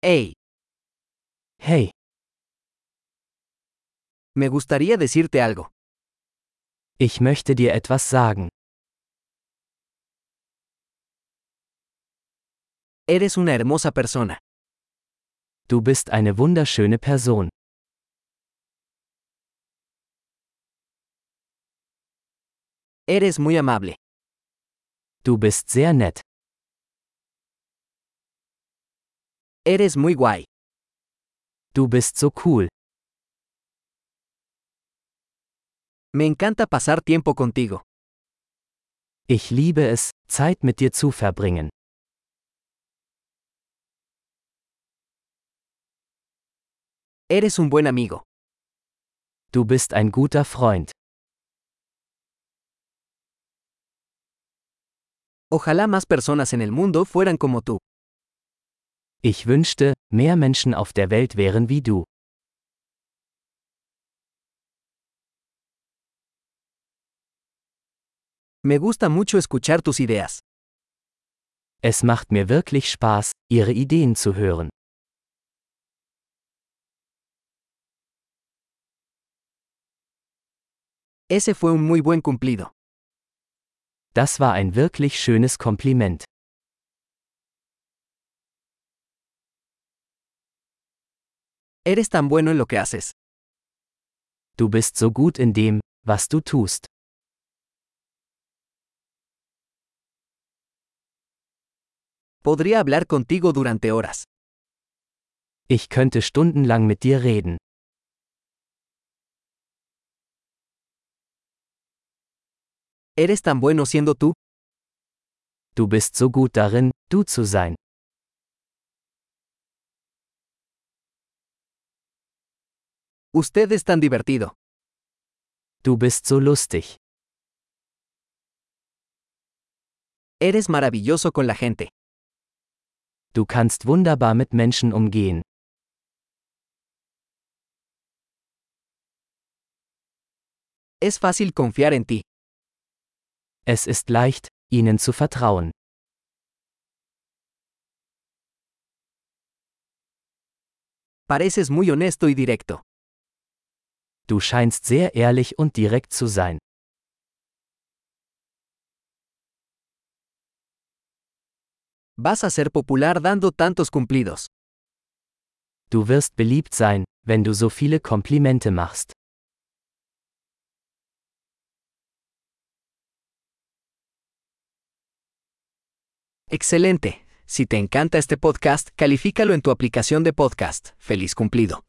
Hey, Hey, me gustaría decirte algo. ich möchte dir etwas sagen. Eres una hermosa persona. Du bist eine wunderschöne Person. Eres muy amable. Du bist sehr nett. Eres muy guay. Du bist so cool. Me encanta pasar tiempo contigo. Ich liebe es, Zeit mit dir zu verbringen. Eres un buen amigo. Du bist ein guter Freund. Ojalá más personas en el mundo fueran como tú. Ich wünschte, mehr Menschen auf der Welt wären wie du. Me gusta mucho escuchar tus ideas. Es macht mir wirklich Spaß, ihre Ideen zu hören. Ese fue un muy buen cumplido. Das war ein wirklich schönes Kompliment. Eres tan bueno en lo que haces. Du bist so gut in dem, was du tust. Podría hablar contigo durante horas. Ich könnte stundenlang mit dir reden. Eres tan bueno siendo tú. Du bist so gut darin, du zu sein. Usted es tan divertido. Du bist so lustig. Eres maravilloso con la gente. Du kannst wunderbar mit Menschen umgehen. Es fácil confiar en ti. Es ist leicht, ihnen zu vertrauen. Pareces muy honesto y directo. Du scheinst sehr ehrlich und direkt zu sein. Vas a ser popular dando tantos cumplidos. Du wirst beliebt sein, wenn du so viele Komplimente machst. Excelente. Si te encanta este podcast, califícalo en tu aplicación de podcast. Feliz cumplido.